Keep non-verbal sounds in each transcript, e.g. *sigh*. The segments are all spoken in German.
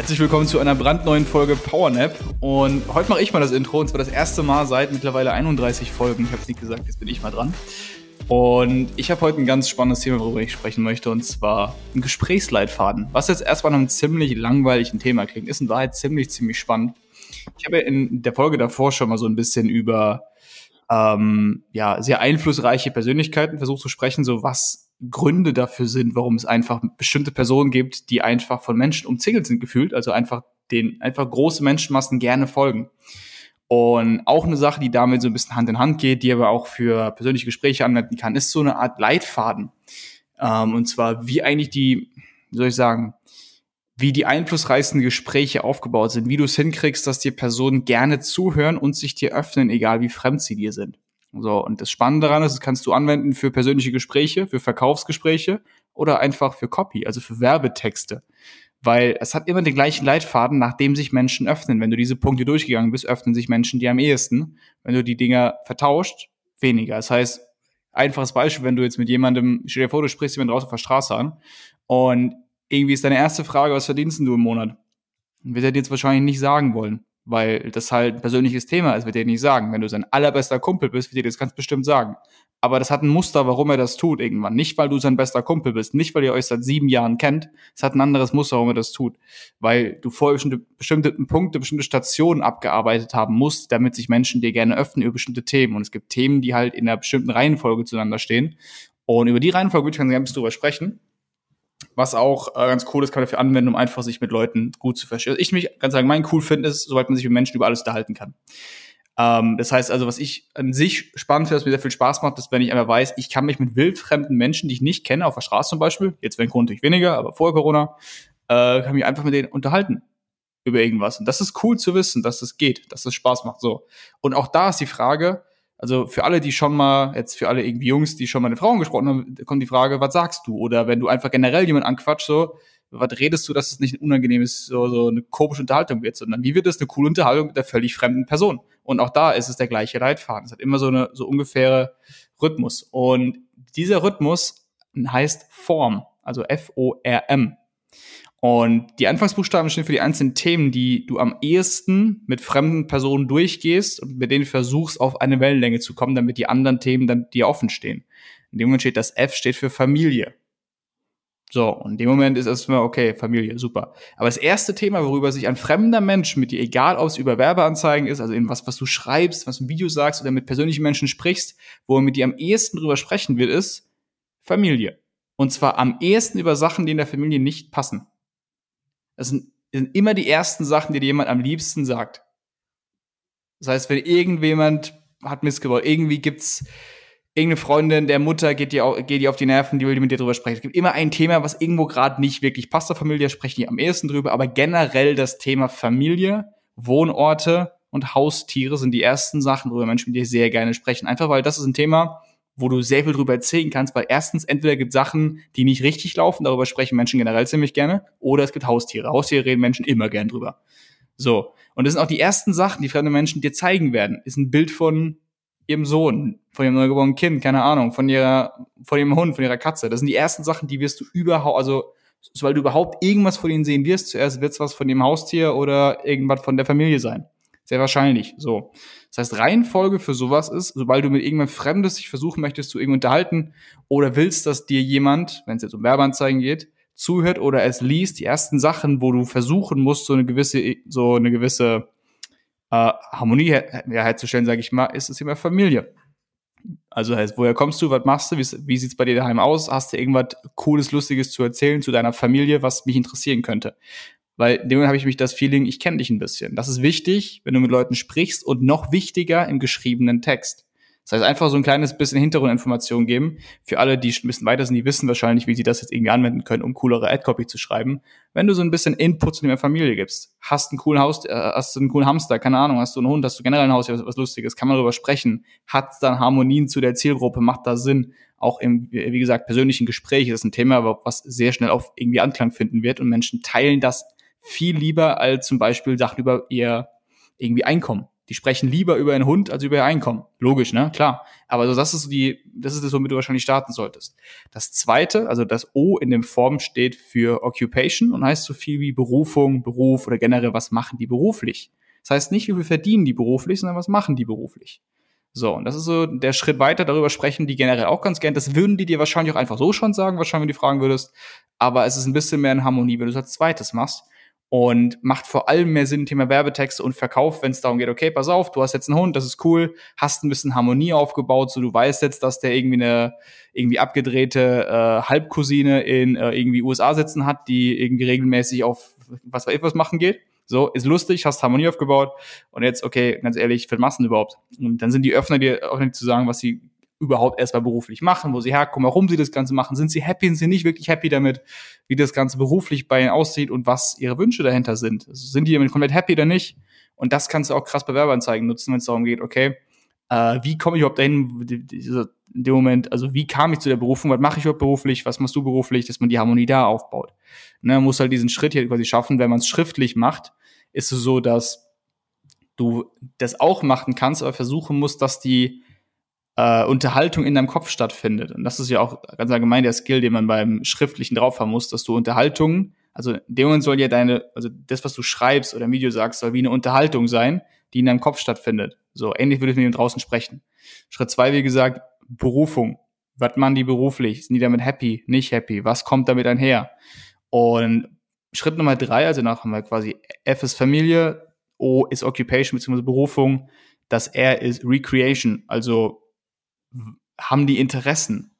Herzlich willkommen zu einer brandneuen Folge Powernap. Und heute mache ich mal das Intro, und zwar das erste Mal seit mittlerweile 31 Folgen. Ich habe es nicht gesagt, jetzt bin ich mal dran. Und ich habe heute ein ganz spannendes Thema, worüber ich sprechen möchte, und zwar ein Gesprächsleitfaden. Was jetzt erstmal nach einem ziemlich langweiligen Thema klingt, ist in Wahrheit ziemlich, ziemlich spannend. Ich habe in der Folge davor schon mal so ein bisschen über ähm, ja, sehr einflussreiche Persönlichkeiten versucht zu sprechen, so was Gründe dafür sind, warum es einfach bestimmte Personen gibt, die einfach von Menschen umzingelt sind gefühlt, also einfach den einfach große Menschenmassen gerne folgen. Und auch eine Sache, die damit so ein bisschen Hand in Hand geht, die aber auch für persönliche Gespräche anwenden kann, ist so eine Art Leitfaden. Ähm, und zwar, wie eigentlich die, wie soll ich sagen, wie die einflussreichsten Gespräche aufgebaut sind, wie du es hinkriegst, dass dir Personen gerne zuhören und sich dir öffnen, egal wie fremd sie dir sind. So, und das Spannende daran ist, das kannst du anwenden für persönliche Gespräche, für Verkaufsgespräche oder einfach für Copy, also für Werbetexte. Weil es hat immer den gleichen Leitfaden, nachdem sich Menschen öffnen. Wenn du diese Punkte durchgegangen bist, öffnen sich Menschen dir am ehesten. Wenn du die Dinger vertauscht, weniger. Das heißt, einfaches Beispiel, wenn du jetzt mit jemandem, stell dir vor, du sprichst jemanden draußen auf der Straße an und irgendwie ist deine erste Frage, was verdienst du im Monat? Wird er dir jetzt wahrscheinlich nicht sagen wollen, weil das halt ein persönliches Thema ist, wird dir nicht sagen. Wenn du sein allerbester Kumpel bist, wird dir das ganz bestimmt sagen. Aber das hat ein Muster, warum er das tut irgendwann. Nicht, weil du sein bester Kumpel bist, nicht, weil ihr euch seit sieben Jahren kennt. Es hat ein anderes Muster, warum er das tut. Weil du vorher bestimmte, bestimmte Punkte, bestimmte Stationen abgearbeitet haben musst, damit sich Menschen dir gerne öffnen über bestimmte Themen. Und es gibt Themen, die halt in einer bestimmten Reihenfolge zueinander stehen. Und über die Reihenfolge würde ich ganz gerne drüber sprechen was auch äh, ganz cool ist, kann man dafür anwenden, um einfach sich mit Leuten gut zu verstehen. Also ich mich ganz allgemein cool finde, ist, sobald man sich mit Menschen über alles unterhalten kann. Ähm, das heißt also, was ich an sich spannend finde, was mir sehr viel Spaß macht, ist, wenn ich einmal weiß, ich kann mich mit wildfremden Menschen, die ich nicht kenne, auf der Straße zum Beispiel, jetzt wenn Corona natürlich weniger, aber vor Corona, äh, kann mich einfach mit denen unterhalten über irgendwas. Und das ist cool zu wissen, dass das geht, dass das Spaß macht. So. Und auch da ist die Frage, also für alle, die schon mal, jetzt für alle irgendwie Jungs, die schon mal mit Frauen gesprochen haben, kommt die Frage, was sagst du? Oder wenn du einfach generell jemanden anquatscht, so, was redest du, dass es nicht ein unangenehmes, so, so eine komische Unterhaltung wird, sondern wie wird es eine coole Unterhaltung mit der völlig fremden Person? Und auch da ist es der gleiche Leitfaden. Es hat immer so eine so ungefähre Rhythmus. Und dieser Rhythmus heißt Form, also F-O-R-M. Und die Anfangsbuchstaben stehen für die einzelnen Themen, die du am ehesten mit fremden Personen durchgehst und mit denen versuchst, auf eine Wellenlänge zu kommen, damit die anderen Themen dann dir offen stehen. In dem Moment steht das F steht für Familie. So, und in dem Moment ist erstmal, okay, Familie, super. Aber das erste Thema, worüber sich ein fremder Mensch mit dir, egal ob es über Werbeanzeigen ist, also in was, was du schreibst, was du im Video sagst oder mit persönlichen Menschen sprichst, wo er mit dir am ehesten drüber sprechen will, ist Familie. Und zwar am ehesten über Sachen, die in der Familie nicht passen. Das sind, sind immer die ersten Sachen, die dir jemand am liebsten sagt. Das heißt, wenn irgendjemand hat missgebaut, irgendwie gibt's irgendeine Freundin der Mutter geht dir, geht dir auf die Nerven, die will mit dir drüber sprechen. Es gibt immer ein Thema, was irgendwo gerade nicht wirklich passt zur Familie, sprechen die am ehesten drüber, aber generell das Thema Familie, Wohnorte und Haustiere sind die ersten Sachen, worüber Menschen mit dir sehr gerne sprechen. Einfach weil das ist ein Thema, wo du sehr viel drüber erzählen kannst, weil erstens entweder gibt Sachen, die nicht richtig laufen, darüber sprechen Menschen generell ziemlich gerne, oder es gibt Haustiere. Haustiere reden Menschen immer gern drüber. So. Und das sind auch die ersten Sachen, die fremde Menschen dir zeigen werden. Ist ein Bild von ihrem Sohn, von ihrem neugeborenen Kind, keine Ahnung, von ihrer, von ihrem Hund, von ihrer Katze. Das sind die ersten Sachen, die wirst du überhaupt, also, sobald du überhaupt irgendwas von ihnen sehen wirst, zuerst wird es was von dem Haustier oder irgendwas von der Familie sein. Sehr wahrscheinlich. So. Das heißt, Reihenfolge für sowas ist, sobald du mit irgendjemandem Fremdes dich versuchen möchtest zu irgendwie unterhalten oder willst, dass dir jemand, wenn es jetzt um Werbeanzeigen geht, zuhört oder es liest, die ersten Sachen, wo du versuchen musst, so eine gewisse, so eine gewisse äh, Harmonie her ja, herzustellen, sage ich mal, ist das Thema Familie. Also heißt, woher kommst du, was machst du, wie, wie sieht's bei dir daheim aus? Hast du irgendwas Cooles, Lustiges zu erzählen zu deiner Familie, was mich interessieren könnte? Weil in dem Moment habe ich mich das Feeling, ich kenne dich ein bisschen. Das ist wichtig, wenn du mit Leuten sprichst und noch wichtiger im geschriebenen Text. Das heißt, einfach so ein kleines bisschen Hintergrundinformation geben. Für alle, die ein bisschen weiter sind, die wissen wahrscheinlich, wie sie das jetzt irgendwie anwenden können, um coolere Ad-Copy zu schreiben. Wenn du so ein bisschen Input zu deiner Familie gibst, hast einen coolen Haus, äh, hast einen coolen Hamster, keine Ahnung, hast du einen Hund, hast du generell ein Haus, was, was Lustiges, kann man darüber sprechen, hat dann Harmonien zu der Zielgruppe, macht da Sinn. Auch im, wie gesagt, persönlichen Gespräch ist ein Thema, was sehr schnell auf irgendwie Anklang finden wird und Menschen teilen das viel lieber als zum Beispiel Sachen über ihr irgendwie Einkommen die sprechen lieber über einen Hund als über ihr Einkommen. Logisch, ne? Klar. Aber so, das ist so die, das ist das, womit du wahrscheinlich starten solltest. Das zweite, also das O in dem Form steht für Occupation und heißt so viel wie Berufung, Beruf oder generell, was machen die beruflich? Das heißt nicht, wie viel verdienen die beruflich, sondern was machen die beruflich? So, und das ist so der Schritt weiter, darüber sprechen die generell auch ganz gern. Das würden die dir wahrscheinlich auch einfach so schon sagen, wahrscheinlich, wenn du die fragen würdest. Aber es ist ein bisschen mehr in Harmonie, wenn du es als zweites machst und macht vor allem mehr Sinn Thema Werbetexte und Verkauf, wenn es darum geht, okay, pass auf, du hast jetzt einen Hund, das ist cool, hast ein bisschen Harmonie aufgebaut, so du weißt jetzt, dass der irgendwie eine irgendwie abgedrehte äh, Halbcousine in äh, irgendwie USA sitzen hat, die irgendwie regelmäßig auf was weiß ich was machen geht. So, ist lustig, hast Harmonie aufgebaut und jetzt, okay, ganz ehrlich, für Massen überhaupt. Und dann sind die Öffner dir auch nicht zu sagen, was sie überhaupt erstmal beruflich machen, wo sie herkommen, warum sie das Ganze machen, sind sie happy, sind sie nicht wirklich happy damit, wie das Ganze beruflich bei ihnen aussieht und was ihre Wünsche dahinter sind. Also sind die damit komplett happy oder nicht? Und das kannst du auch krass bei Werbeanzeigen nutzen, wenn es darum geht, okay, äh, wie komme ich überhaupt dahin, in dem Moment, also wie kam ich zu der Berufung, was mache ich überhaupt beruflich, was machst du beruflich, dass man die Harmonie da aufbaut. Ne, man muss halt diesen Schritt hier quasi schaffen, wenn man es schriftlich macht, ist es so, dass du das auch machen kannst, aber versuchen musst, dass die äh, Unterhaltung in deinem Kopf stattfindet. Und das ist ja auch ganz allgemein der Skill, den man beim Schriftlichen drauf haben muss, dass du Unterhaltung, also in dem Moment soll ja deine, also das, was du schreibst oder im Video sagst, soll wie eine Unterhaltung sein, die in deinem Kopf stattfindet. So ähnlich würde ich mit dem draußen sprechen. Schritt zwei, wie gesagt, Berufung. Was machen die beruflich? Sind die damit happy? Nicht happy? Was kommt damit einher? Und Schritt Nummer drei, also nach haben wir quasi F ist Familie, O ist Occupation bzw. Berufung, das R ist Recreation, also haben die Interessen,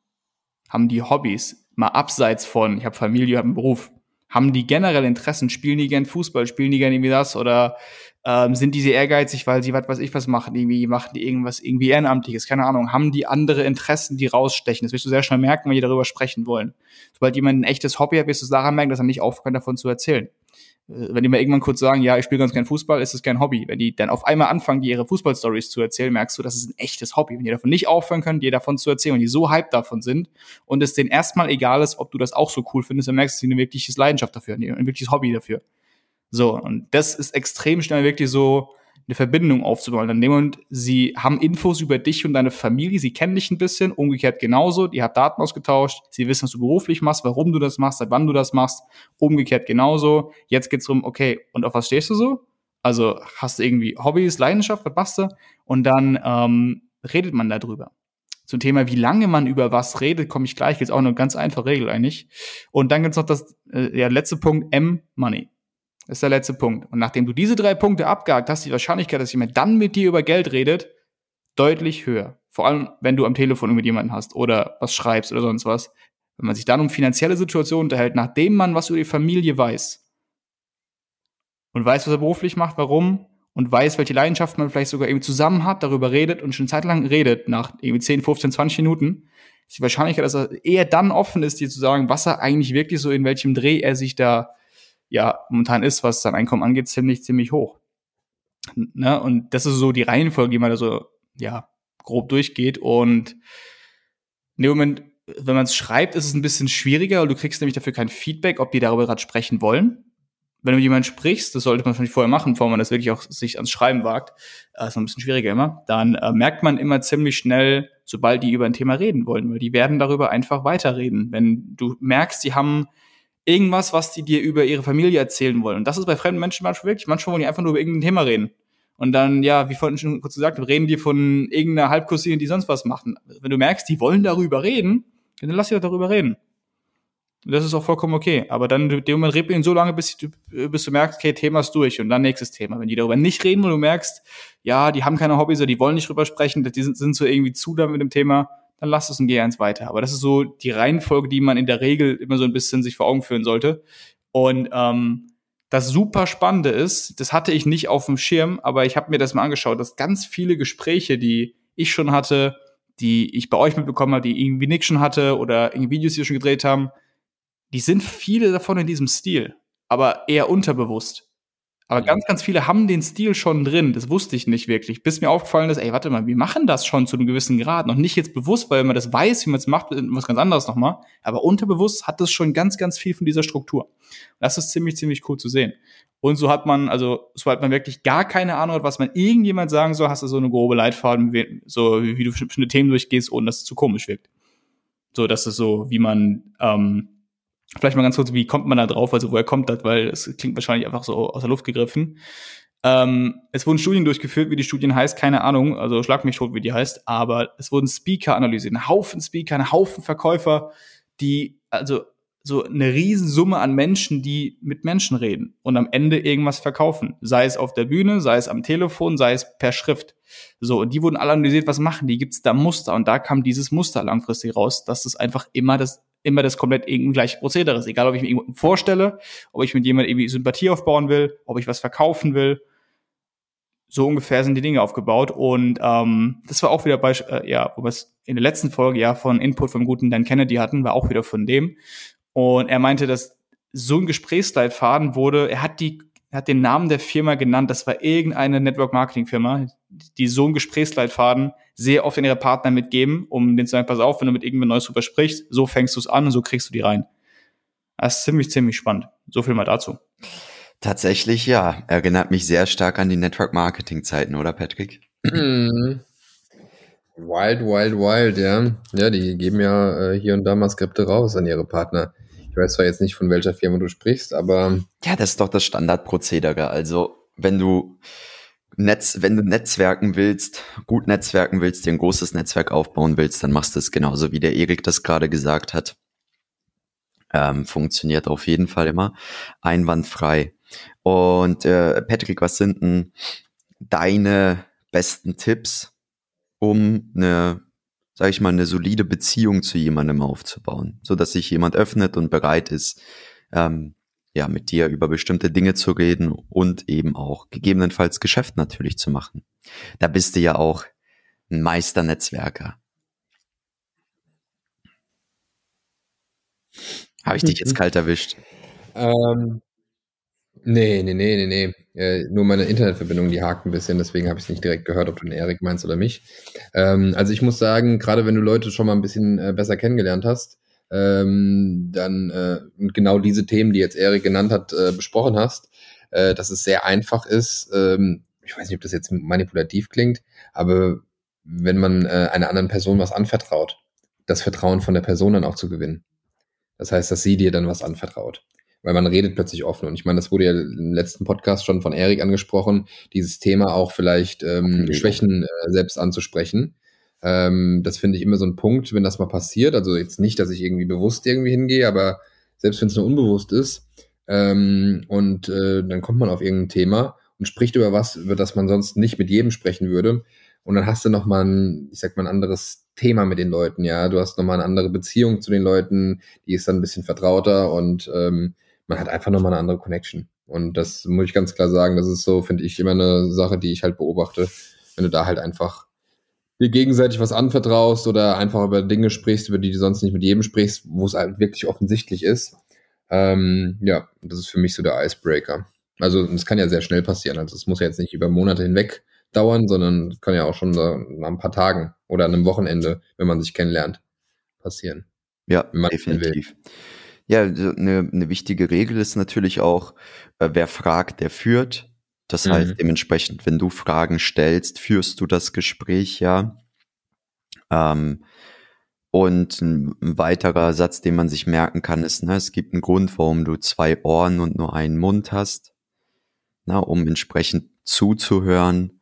haben die Hobbys, mal abseits von, ich habe Familie, habe einen Beruf, haben die generell Interessen, spielen die gern Fußball, spielen die gern irgendwie das oder ähm, sind die sehr ehrgeizig, weil sie was weiß ich was machen, irgendwie machen die irgendwas irgendwie ehrenamtliches, keine Ahnung, haben die andere Interessen, die rausstechen. Das wirst du sehr schnell merken, wenn die darüber sprechen wollen. Sobald jemand ein echtes Hobby hat, wirst du es daran merken, dass er nicht aufhört, davon zu erzählen. Äh, wenn die mal irgendwann kurz sagen, ja, ich spiele ganz kein Fußball, ist es kein Hobby. Wenn die dann auf einmal anfangen, die ihre Fußballstories zu erzählen, merkst du, das ist ein echtes Hobby. Wenn die davon nicht aufhören können, dir davon zu erzählen, und die so hyped davon sind und es denen erstmal egal ist, ob du das auch so cool findest, dann merkst du, sie eine wirkliche Leidenschaft dafür, ein wirkliches Hobby dafür. So, und das ist extrem schnell wirklich so, eine Verbindung aufzubauen. Dann dem Moment, sie haben Infos über dich und deine Familie, sie kennen dich ein bisschen, umgekehrt genauso, die habt Daten ausgetauscht, sie wissen, was du beruflich machst, warum du das machst, seit wann du das machst, umgekehrt genauso. Jetzt geht's darum, okay, und auf was stehst du so? Also hast du irgendwie Hobbys, Leidenschaft, was machst du? Und dann ähm, redet man darüber. Zum Thema, wie lange man über was redet, komme ich gleich. Ist auch eine ganz einfache Regel eigentlich. Und dann gibt's noch das äh, ja, letzte Punkt, M, Money. Das ist der letzte Punkt. Und nachdem du diese drei Punkte abgehakt hast, die Wahrscheinlichkeit, dass jemand dann mit dir über Geld redet, deutlich höher. Vor allem, wenn du am Telefon mit jemandem hast oder was schreibst oder sonst was. Wenn man sich dann um finanzielle Situationen unterhält, nachdem man was über die Familie weiß und weiß, was er beruflich macht, warum und weiß, welche Leidenschaft man vielleicht sogar irgendwie zusammen hat, darüber redet und schon Zeit lang redet, nach irgendwie 10, 15, 20 Minuten, ist die Wahrscheinlichkeit, dass er eher dann offen ist, dir zu sagen, was er eigentlich wirklich so in welchem Dreh er sich da ja momentan ist, was sein Einkommen angeht, ziemlich, ziemlich hoch. Ne? Und das ist so die Reihenfolge, die man da so, ja, grob durchgeht. Und in dem Moment, wenn man es schreibt, ist es ein bisschen schwieriger, weil du kriegst nämlich dafür kein Feedback, ob die darüber gerade sprechen wollen. Wenn du mit jemandem sprichst, das sollte man wahrscheinlich vorher machen, bevor man das wirklich auch sich ans Schreiben wagt, äh, ist noch ein bisschen schwieriger immer, dann äh, merkt man immer ziemlich schnell, sobald die über ein Thema reden wollen, weil die werden darüber einfach weiterreden. Wenn du merkst, die haben irgendwas, was die dir über ihre Familie erzählen wollen. Und das ist bei fremden Menschen manchmal wirklich. Manchmal wollen die einfach nur über irgendein Thema reden. Und dann, ja, wie vorhin schon kurz gesagt, reden die von irgendeiner Halbcousine, die sonst was machen. Wenn du merkst, die wollen darüber reden, dann lass sie doch darüber reden. Und das ist auch vollkommen okay. Aber dann, dem Moment red ihnen so lange, bis du, bis du merkst, okay, Thema ist durch und dann nächstes Thema. Wenn die darüber nicht reden, und du merkst, ja, die haben keine Hobbys oder die wollen nicht drüber sprechen, die sind, sind so irgendwie zu da mit dem Thema, dann lass es und geh eins weiter. Aber das ist so die Reihenfolge, die man in der Regel immer so ein bisschen sich vor Augen führen sollte. Und ähm, das super Spannende ist, das hatte ich nicht auf dem Schirm, aber ich habe mir das mal angeschaut, dass ganz viele Gespräche, die ich schon hatte, die ich bei euch mitbekommen habe, die irgendwie Nick schon hatte oder irgendwie Videos, die wir schon gedreht haben, die sind viele davon in diesem Stil, aber eher unterbewusst. Aber ganz, ganz viele haben den Stil schon drin. Das wusste ich nicht wirklich. Bis mir aufgefallen ist, ey, warte mal, wir machen das schon zu einem gewissen Grad. Noch nicht jetzt bewusst, weil man das weiß, wie man es macht, was ganz anderes nochmal. Aber unterbewusst hat das schon ganz, ganz viel von dieser Struktur. Das ist ziemlich, ziemlich cool zu sehen. Und so hat man, also, so hat man wirklich gar keine Ahnung, was man irgendjemand sagen soll, hast du so eine grobe Leitfaden, so wie, wie du bestimmte Themen durchgehst, ohne dass es zu komisch wirkt. So, das ist so, wie man, ähm, Vielleicht mal ganz kurz, wie kommt man da drauf? Also woher kommt das? Weil es klingt wahrscheinlich einfach so aus der Luft gegriffen. Ähm, es wurden Studien durchgeführt, wie die Studien heißt, keine Ahnung, also schlag mich tot, wie die heißt, aber es wurden Speaker analysiert, ein Haufen Speaker, ein Haufen Verkäufer, die, also so eine Riesensumme an Menschen, die mit Menschen reden und am Ende irgendwas verkaufen. Sei es auf der Bühne, sei es am Telefon, sei es per Schrift. So, und die wurden alle analysiert, was machen die? Gibt's da Muster? Und da kam dieses Muster langfristig raus, dass das einfach immer das immer das komplett irgendwie gleiche Prozedere ist. Egal, ob ich mir irgendwo vorstelle, ob ich mit jemandem irgendwie Sympathie aufbauen will, ob ich was verkaufen will. So ungefähr sind die Dinge aufgebaut. Und ähm, das war auch wieder bei, äh, ja, wo wir es in der letzten Folge ja von Input vom guten Dan Kennedy hatten, war auch wieder von dem. Und er meinte, dass so ein Gesprächsleitfaden wurde, er hat die er hat den Namen der Firma genannt, das war irgendeine Network Marketing Firma, die so einen Gesprächsleitfaden sehr oft in ihre Partner mitgeben, um den zu sagen, pass auf, wenn du mit irgendjemand Neues drüber sprichst, so fängst du es an und so kriegst du die rein. Das ist ziemlich, ziemlich spannend. So viel mal dazu. Tatsächlich, ja. Erinnert mich sehr stark an die Network Marketing Zeiten, oder Patrick? Mm. Wild, wild, wild, ja. Ja, die geben ja äh, hier und da mal Skripte raus an ihre Partner. Ich weiß zwar jetzt nicht, von welcher Firma du sprichst, aber. Ja, das ist doch das Standardprozedere. Also, wenn du Netz, wenn du netzwerken willst, gut netzwerken willst, dir ein großes Netzwerk aufbauen willst, dann machst du es genauso, wie der Erik das gerade gesagt hat. Ähm, funktioniert auf jeden Fall immer einwandfrei. Und äh, Patrick, was sind denn deine besten Tipps, um eine sage ich mal, eine solide Beziehung zu jemandem aufzubauen, so dass sich jemand öffnet und bereit ist, ähm, ja, mit dir über bestimmte Dinge zu reden und eben auch gegebenenfalls Geschäft natürlich zu machen. Da bist du ja auch ein Meisternetzwerker. Habe ich dich jetzt kalt erwischt? Ähm, nee, nee, nee, nee, nee. Äh, nur meine Internetverbindung, die hakt ein bisschen, deswegen habe ich es nicht direkt gehört, ob du den Erik meinst oder mich. Ähm, also ich muss sagen, gerade wenn du Leute schon mal ein bisschen äh, besser kennengelernt hast, ähm, dann äh, genau diese Themen, die jetzt Erik genannt hat, äh, besprochen hast, äh, dass es sehr einfach ist. Ähm, ich weiß nicht, ob das jetzt manipulativ klingt, aber wenn man äh, einer anderen Person was anvertraut, das Vertrauen von der Person dann auch zu gewinnen. Das heißt, dass sie dir dann was anvertraut weil man redet plötzlich offen. Und ich meine, das wurde ja im letzten Podcast schon von Erik angesprochen, dieses Thema auch vielleicht ähm, okay. Schwächen äh, selbst anzusprechen. Ähm, das finde ich immer so ein Punkt, wenn das mal passiert. Also jetzt nicht, dass ich irgendwie bewusst irgendwie hingehe, aber selbst wenn es nur unbewusst ist, ähm, und äh, dann kommt man auf irgendein Thema und spricht über was, über das man sonst nicht mit jedem sprechen würde. Und dann hast du noch mal ein, ich sag mal, ein anderes Thema mit den Leuten, ja. Du hast noch mal eine andere Beziehung zu den Leuten, die ist dann ein bisschen vertrauter und ähm, man hat einfach nochmal eine andere Connection. Und das muss ich ganz klar sagen, das ist so, finde ich, immer eine Sache, die ich halt beobachte. Wenn du da halt einfach dir gegenseitig was anvertraust oder einfach über Dinge sprichst, über die du sonst nicht mit jedem sprichst, wo es halt wirklich offensichtlich ist. Ähm, ja, das ist für mich so der Icebreaker. Also es kann ja sehr schnell passieren. Also es muss ja jetzt nicht über Monate hinweg dauern, sondern kann ja auch schon nach ein paar Tagen oder an einem Wochenende, wenn man sich kennenlernt, passieren. Ja, definitiv. Will. Ja, eine, eine wichtige Regel ist natürlich auch, äh, wer fragt, der führt. Das mhm. heißt dementsprechend, wenn du Fragen stellst, führst du das Gespräch ja. Ähm, und ein, weiterer Satz, den man sich merken kann, ist, ne, es gibt einen Grund, warum du zwei Ohren und nur einen Mund hast, na, um entsprechend zuzuhören.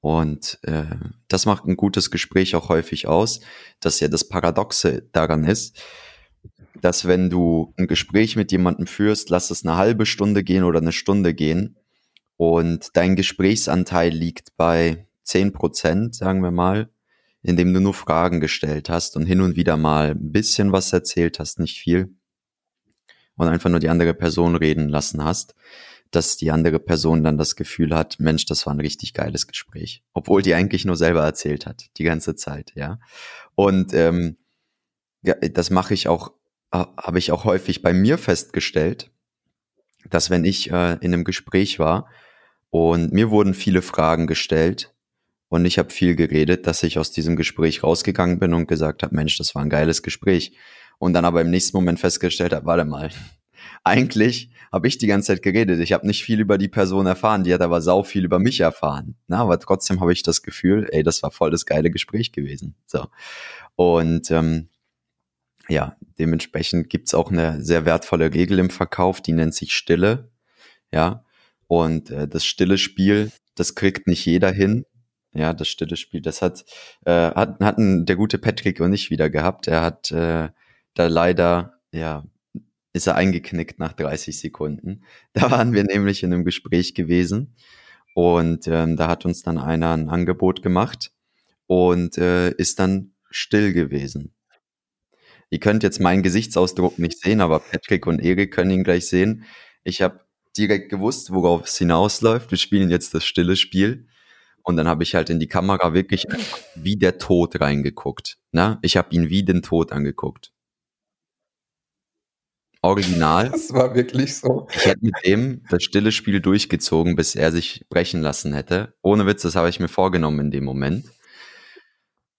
Und äh, das macht ein gutes Gespräch auch häufig aus, dass ja das Paradoxe daran ist, dass wenn du ein Gespräch mit jemandem führst, lass es eine halbe Stunde gehen oder eine Stunde gehen und dein Gesprächsanteil liegt bei zehn Prozent, sagen wir mal, indem du nur Fragen gestellt hast und hin und wieder mal ein bisschen was erzählt hast, nicht viel und einfach nur die andere Person reden lassen hast, dass die andere Person dann das Gefühl hat, Mensch, das war ein richtig geiles Gespräch, obwohl die eigentlich nur selber erzählt hat, die ganze Zeit, ja. Und ähm, ja, das mache ich auch, habe ich auch häufig bei mir festgestellt, dass wenn ich äh, in einem Gespräch war und mir wurden viele Fragen gestellt und ich habe viel geredet, dass ich aus diesem Gespräch rausgegangen bin und gesagt habe, Mensch, das war ein geiles Gespräch. Und dann aber im nächsten Moment festgestellt habe, warte mal, *laughs* eigentlich habe ich die ganze Zeit geredet. Ich habe nicht viel über die Person erfahren, die hat aber sau viel über mich erfahren. Na, aber trotzdem habe ich das Gefühl, ey, das war voll das geile Gespräch gewesen. So. Und ähm, ja, dementsprechend gibt's auch eine sehr wertvolle Regel im Verkauf, die nennt sich Stille. Ja. Und äh, das stille Spiel, das kriegt nicht jeder hin. Ja, das stille Spiel, das hat, äh, hat, hatten der gute Patrick und ich wieder gehabt. Er hat äh, da leider, ja, ist er eingeknickt nach 30 Sekunden. *laughs* Da waren wir nämlich in einem Gespräch gewesen und ähm, da hat uns dann einer ein Angebot gemacht und äh, ist dann still gewesen. Ihr könnt jetzt meinen Gesichtsausdruck nicht sehen, aber Patrick und Erik können ihn gleich sehen. Ich habe direkt gewusst, worauf es hinausläuft. Wir spielen jetzt das stille Spiel. Und dann habe ich halt in die Kamera wirklich wie der Tod reingeguckt. Na? Ich habe ihn wie den Tod angeguckt. Original. Das war wirklich so. Ich hätte mit dem das stille Spiel durchgezogen, bis er sich brechen lassen hätte. Ohne Witz, das habe ich mir vorgenommen in dem Moment.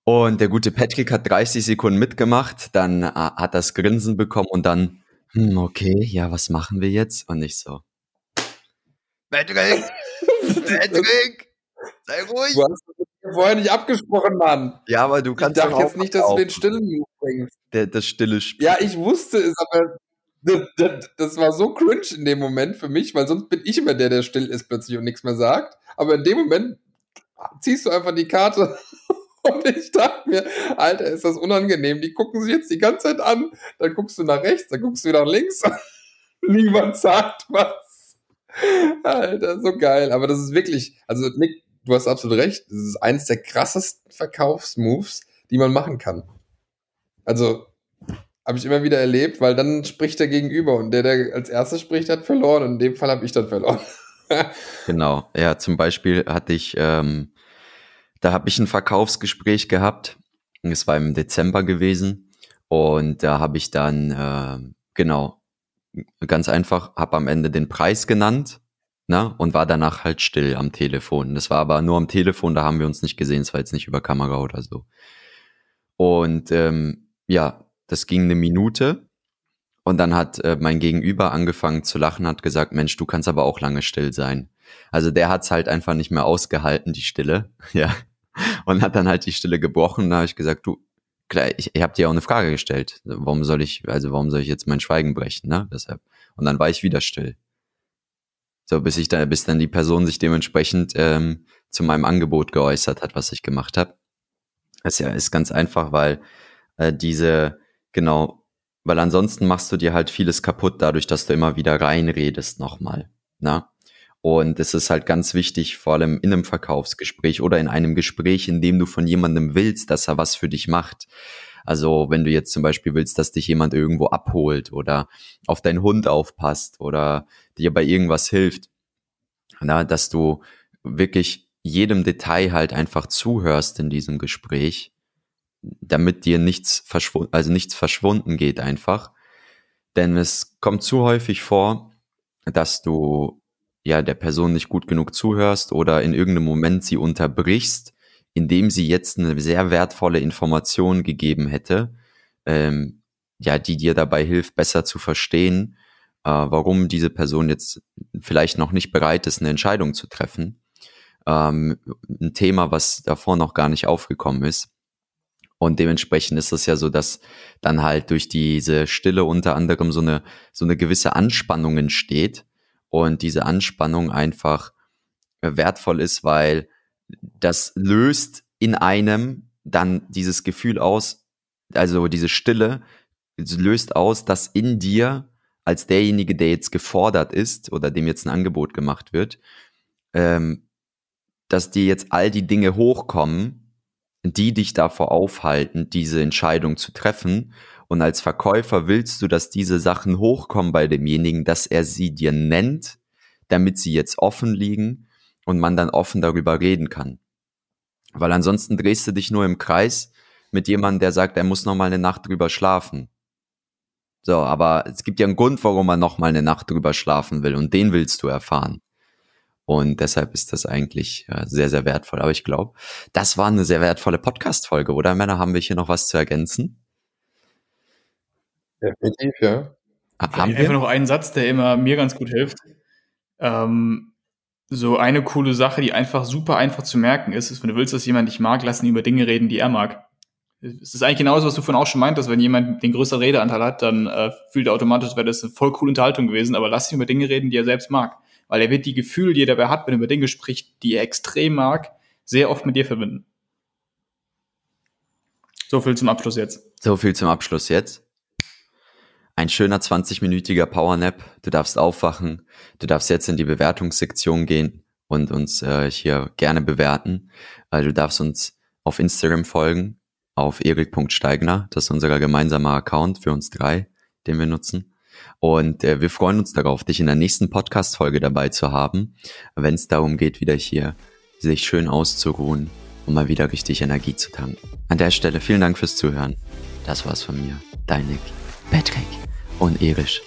Und der gute Patrick hat 30 Sekunden mitgemacht, dann äh, hat das Grinsen bekommen und dann, hm, okay, ja, was machen wir jetzt? Und ich so, Patrick, *laughs* Patrick, sei ruhig. Du hast das vorher nicht abgesprochen, Mann. Ja, aber du kannst ich dachte jetzt nicht, dass du den stillen Move bringst. Der, das stille Spiel. Ja, ich wusste es, aber das, das, das, war so cringe in dem Moment für mich, weil sonst bin ich immer der, der still ist plötzlich und nichts mehr sagt. Aber in dem Moment ziehst du einfach die Karte *laughs* und ich dachte mir, Alter, ist das unangenehm. Die gucken sich jetzt die ganze Zeit an. Dann guckst du nach rechts, dann guckst du nach links. *laughs* Niemand sagt was. Alter, so geil. Aber das ist wirklich, also Nick, du hast absolut recht. Das ist eines der krassesten Verkaufsmoves, die man machen kann. Also, habe ich immer wieder erlebt, weil dann spricht der Gegenüber und der, der als erstes spricht, hat verloren und in dem Fall habe ich dann verloren. *laughs* genau, ja, zum Beispiel hatte ich, ähm, da habe ich ein Verkaufsgespräch gehabt, es war im Dezember gewesen und da habe ich dann, äh, genau, ganz einfach, habe am Ende den Preis genannt ne, und war danach halt still am Telefon. Das war aber nur am Telefon, da haben wir uns nicht gesehen, es war jetzt nicht über Kamera oder so. Und ähm, ja, das ging eine Minute und dann hat äh, mein Gegenüber angefangen zu lachen, hat gesagt, Mensch, du kannst aber auch lange still sein. Also der hat's halt einfach nicht mehr ausgehalten, die Stille, *laughs* ja. Und hat dann halt die Stille gebrochen. Da habe ich gesagt, du, klar, ich, ich habe dir auch eine Frage gestellt. Warum soll ich, also warum soll ich jetzt mein Schweigen brechen, ne? Deshalb. Und dann war ich wieder still. So, bis ich da, bis dann die Person sich dementsprechend ähm, zu meinem Angebot geäußert hat, was ich gemacht habe. Das ja ist ganz einfach, weil äh, diese Genau, weil ansonsten machst du dir halt vieles kaputt dadurch, dass du immer wieder reinredest nochmal. Na? Und es ist halt ganz wichtig, vor allem in einem Verkaufsgespräch oder in einem Gespräch, in dem du von jemandem willst, dass er was für dich macht. Also wenn du jetzt zum Beispiel willst, dass dich jemand irgendwo abholt oder auf deinen Hund aufpasst oder dir bei irgendwas hilft, na, dass du wirklich jedem Detail halt einfach zuhörst in diesem Gespräch damit dir nichts verschwunden, also nichts verschwunden geht einfach. Denn es kommt zu häufig vor, dass du ja der Person nicht gut genug zuhörst oder in irgendeinem Moment sie unterbrichst, indem sie jetzt eine sehr wertvolle Information gegeben hätte, ähm, ja, die dir dabei hilft, besser zu verstehen, äh, warum diese Person jetzt vielleicht noch nicht bereit ist, eine Entscheidung zu treffen. Ähm, ein Thema, was davor noch gar nicht aufgekommen ist. Und dementsprechend ist es ja so, dass dann halt durch diese Stille unter anderem so eine, so eine gewisse Anspannung entsteht und diese Anspannung einfach wertvoll ist, weil das löst in einem dann dieses Gefühl aus, also diese Stille löst aus, dass in dir als derjenige, der jetzt gefordert ist oder dem jetzt ein Angebot gemacht wird, ähm, dass dir jetzt all die Dinge hochkommen, die dich davor aufhalten, diese Entscheidung zu treffen. Und als Verkäufer willst du, dass diese Sachen hochkommen bei demjenigen, dass er sie dir nennt, damit sie jetzt offen liegen und man dann offen darüber reden kann. Weil ansonsten drehst du dich nur im Kreis mit jemandem, der sagt, er muss noch mal eine Nacht drüber schlafen. So, aber es gibt ja einen Grund, warum man noch mal eine Nacht drüber schlafen will und den willst du erfahren. Und deshalb ist das eigentlich ja, sehr, sehr wertvoll. Aber ich glaube, das war eine sehr wertvolle Podcast-Folge, oder Männer? Haben wir hier noch was zu ergänzen? Definitiv, ja. Haben wir? Einfach noch einen Satz, der immer mir ganz gut hilft. Ähm, so eine coole Sache, die einfach super einfach zu merken ist, ist, wenn du willst, dass jemand dich mag, lass ihn über Dinge reden, die er mag. Es ist eigentlich genauso, was du vorhin auch schon meintest, wenn jemand den größeren Redeanteil hat, dann äh, fühlt er automatisch, wäre das eine voll coole Unterhaltung gewesen, aber lass ihn über Dinge reden, die er selbst mag. Weil er wird die Gefühle, die er dabei hat, wenn er über Dinge spricht, die er extrem mag, sehr oft mit dir verbinden. So viel zum Abschluss jetzt. So viel zum Abschluss jetzt. Ein schöner 20-minütiger Powernap. Du darfst aufwachen. Du darfst jetzt in die Bewertungssektion gehen und uns äh, hier gerne bewerten. Äh, du darfst uns auf Instagram folgen, auf erik.steigner. Das ist unser gemeinsamer Account für uns drei, den wir nutzen. Und äh, wir freuen uns darauf, dich in der nächsten Podcast-Folge dabei zu haben, wenn es darum geht, wieder hier sich schön auszuruhen und mal wieder richtig Energie zu tanken. An der Stelle vielen Dank fürs Zuhören. Das war's von mir. Dein Nick. Patrick und Irisch.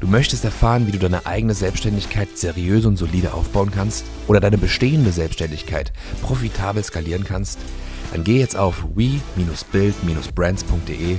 Du möchtest erfahren, wie du deine eigene Selbstständigkeit seriös und solide aufbauen kannst oder deine bestehende Selbstständigkeit profitabel skalieren kannst? Dann geh jetzt auf we-build-brands.de